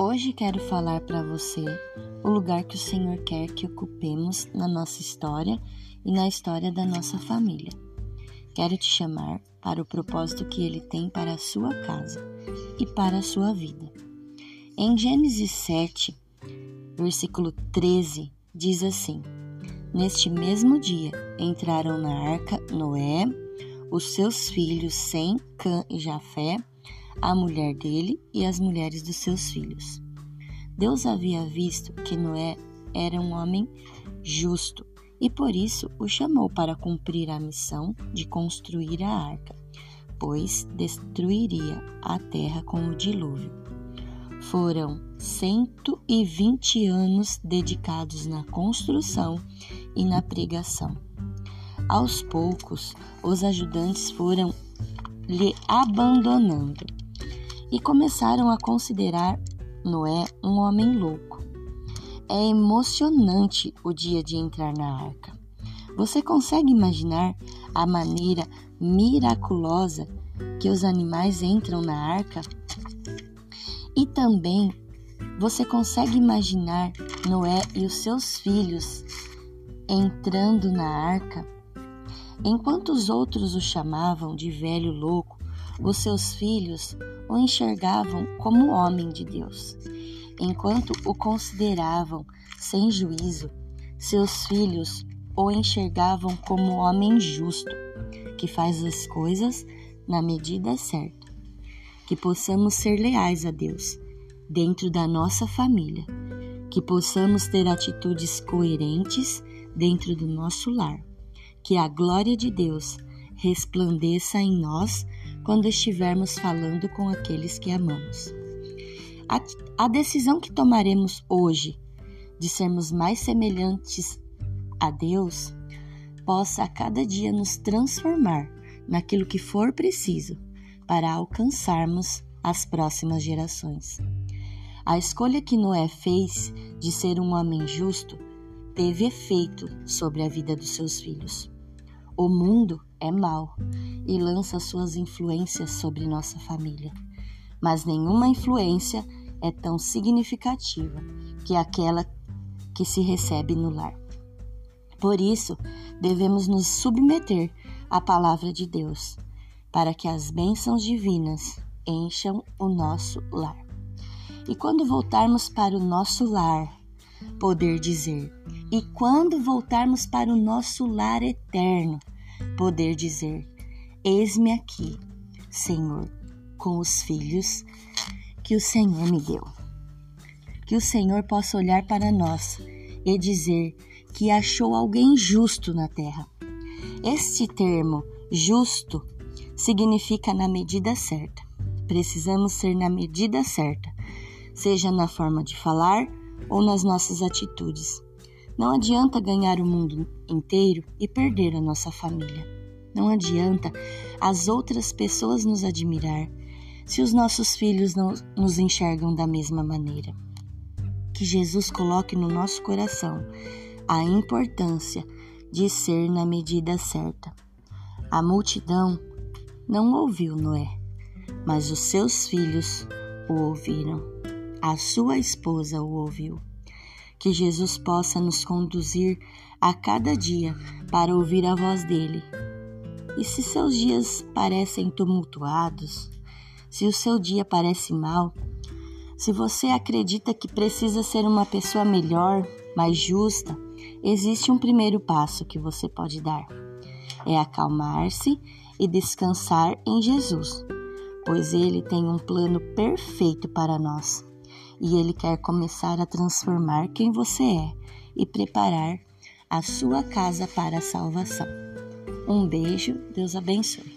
Hoje quero falar para você o lugar que o Senhor quer que ocupemos na nossa história e na história da nossa família. Quero te chamar para o propósito que Ele tem para a sua casa e para a sua vida. Em Gênesis 7, versículo 13, diz assim: Neste mesmo dia entraram na arca Noé, os seus filhos Sem, Cã e Jafé, a mulher dele e as mulheres dos seus filhos. Deus havia visto que Noé era um homem justo e por isso o chamou para cumprir a missão de construir a arca, pois destruiria a terra com o dilúvio. Foram 120 anos dedicados na construção e na pregação. Aos poucos, os ajudantes foram lhe abandonando e começaram a considerar Noé um homem louco. É emocionante o dia de entrar na arca. Você consegue imaginar a maneira miraculosa que os animais entram na arca? E também você consegue imaginar Noé e os seus filhos entrando na arca? Enquanto os outros o chamavam de velho louco, os seus filhos o enxergavam como homem de Deus. Enquanto o consideravam sem juízo, seus filhos o enxergavam como homem justo, que faz as coisas na medida certa. Que possamos ser leais a Deus dentro da nossa família, que possamos ter atitudes coerentes dentro do nosso lar, que a glória de Deus resplandeça em nós quando estivermos falando com aqueles que amamos. A, a decisão que tomaremos hoje de sermos mais semelhantes a Deus possa a cada dia nos transformar naquilo que for preciso para alcançarmos as próximas gerações. A escolha que Noé fez de ser um homem justo teve efeito sobre a vida dos seus filhos. O mundo é mau e lança suas influências sobre nossa família, mas nenhuma influência é tão significativa que aquela que se recebe no lar. Por isso, devemos nos submeter à palavra de Deus, para que as bênçãos divinas encham o nosso lar. E quando voltarmos para o nosso lar, poder dizer: E quando voltarmos para o nosso lar eterno, poder dizer: Eis-me aqui, Senhor, com os filhos que o Senhor me deu. Que o Senhor possa olhar para nós e dizer que achou alguém justo na terra. Este termo, justo, significa na medida certa. Precisamos ser na medida certa, seja na forma de falar ou nas nossas atitudes. Não adianta ganhar o mundo inteiro e perder a nossa família. Não adianta as outras pessoas nos admirar se os nossos filhos não nos enxergam da mesma maneira. Que Jesus coloque no nosso coração a importância de ser na medida certa. A multidão não ouviu Noé, mas os seus filhos o ouviram. A sua esposa o ouviu que Jesus possa nos conduzir a cada dia para ouvir a voz dele. E se seus dias parecem tumultuados, se o seu dia parece mal, se você acredita que precisa ser uma pessoa melhor, mais justa, existe um primeiro passo que você pode dar. É acalmar-se e descansar em Jesus, pois ele tem um plano perfeito para nós e Ele quer começar a transformar quem você é e preparar a sua casa para a salvação. Um beijo, Deus abençoe.